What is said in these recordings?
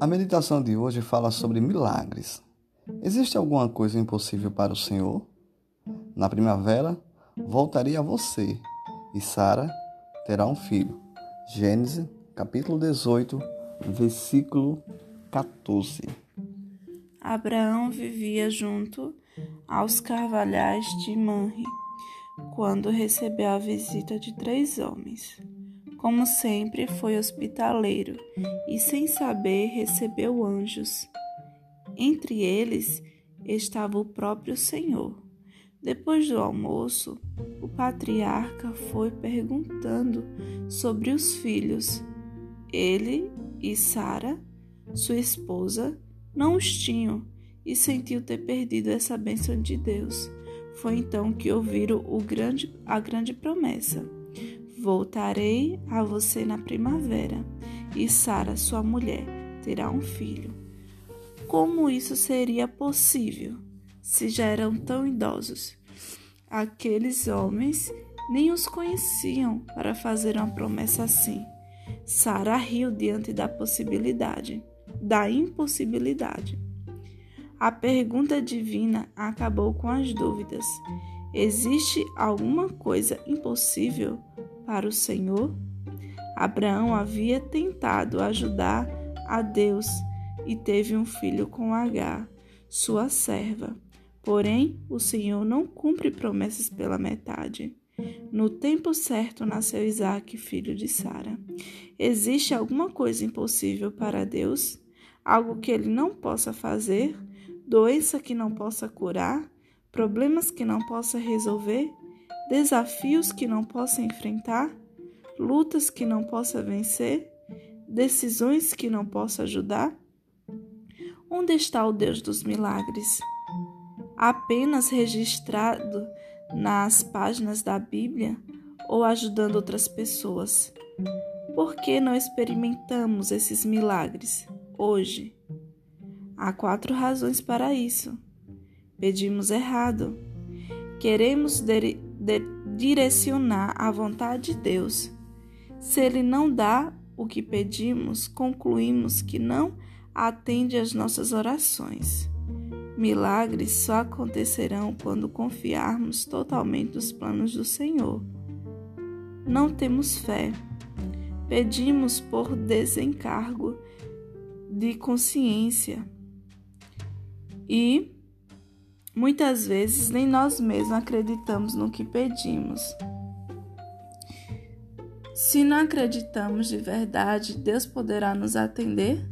A meditação de hoje fala sobre milagres. Existe alguma coisa impossível para o Senhor? Na primavera, voltaria a você e Sara terá um filho. Gênesis, capítulo 18, versículo 14. Abraão vivia junto aos carvalhais de Manre quando recebeu a visita de três homens. Como sempre, foi hospitaleiro e, sem saber, recebeu anjos. Entre eles estava o próprio Senhor. Depois do almoço, o patriarca foi perguntando sobre os filhos. Ele e Sara, sua esposa, não os tinham e sentiu ter perdido essa bênção de Deus. Foi então que ouviram grande, a grande promessa. Voltarei a você na primavera, e Sara, sua mulher, terá um filho. Como isso seria possível, se já eram tão idosos? Aqueles homens nem os conheciam para fazer uma promessa assim. Sara riu diante da possibilidade, da impossibilidade. A pergunta divina acabou com as dúvidas. Existe alguma coisa impossível para o Senhor? Abraão havia tentado ajudar a Deus e teve um filho com Agar, sua serva. Porém, o Senhor não cumpre promessas pela metade. No tempo certo nasceu Isaac, filho de Sara. Existe alguma coisa impossível para Deus? Algo que ele não possa fazer? Doença que não possa curar? Problemas que não possa resolver? Desafios que não possa enfrentar, lutas que não possa vencer, decisões que não possa ajudar? Onde está o Deus dos milagres? Apenas registrado nas páginas da Bíblia ou ajudando outras pessoas? Por que não experimentamos esses milagres hoje? Há quatro razões para isso. Pedimos errado. Queremos de direcionar a vontade de Deus. Se Ele não dá o que pedimos, concluímos que não atende às nossas orações. Milagres só acontecerão quando confiarmos totalmente nos planos do Senhor. Não temos fé. Pedimos por desencargo de consciência e Muitas vezes nem nós mesmos acreditamos no que pedimos. Se não acreditamos de verdade, Deus poderá nos atender?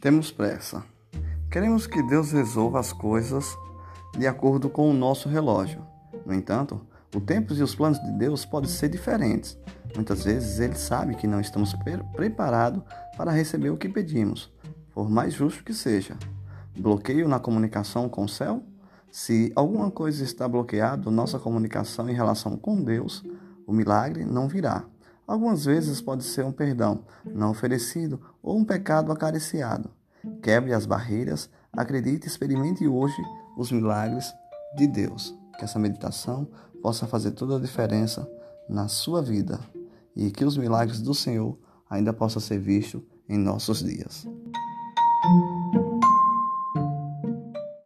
Temos pressa. Queremos que Deus resolva as coisas de acordo com o nosso relógio. No entanto, o tempo e os planos de Deus podem ser diferentes. Muitas vezes ele sabe que não estamos preparados para receber o que pedimos, por mais justo que seja bloqueio na comunicação com o céu? Se alguma coisa está bloqueada, nossa comunicação em relação com Deus, o milagre não virá. Algumas vezes pode ser um perdão não oferecido ou um pecado acariciado. Quebre as barreiras, acredite e experimente hoje os milagres de Deus. Que essa meditação possa fazer toda a diferença na sua vida e que os milagres do Senhor ainda possam ser vistos em nossos dias.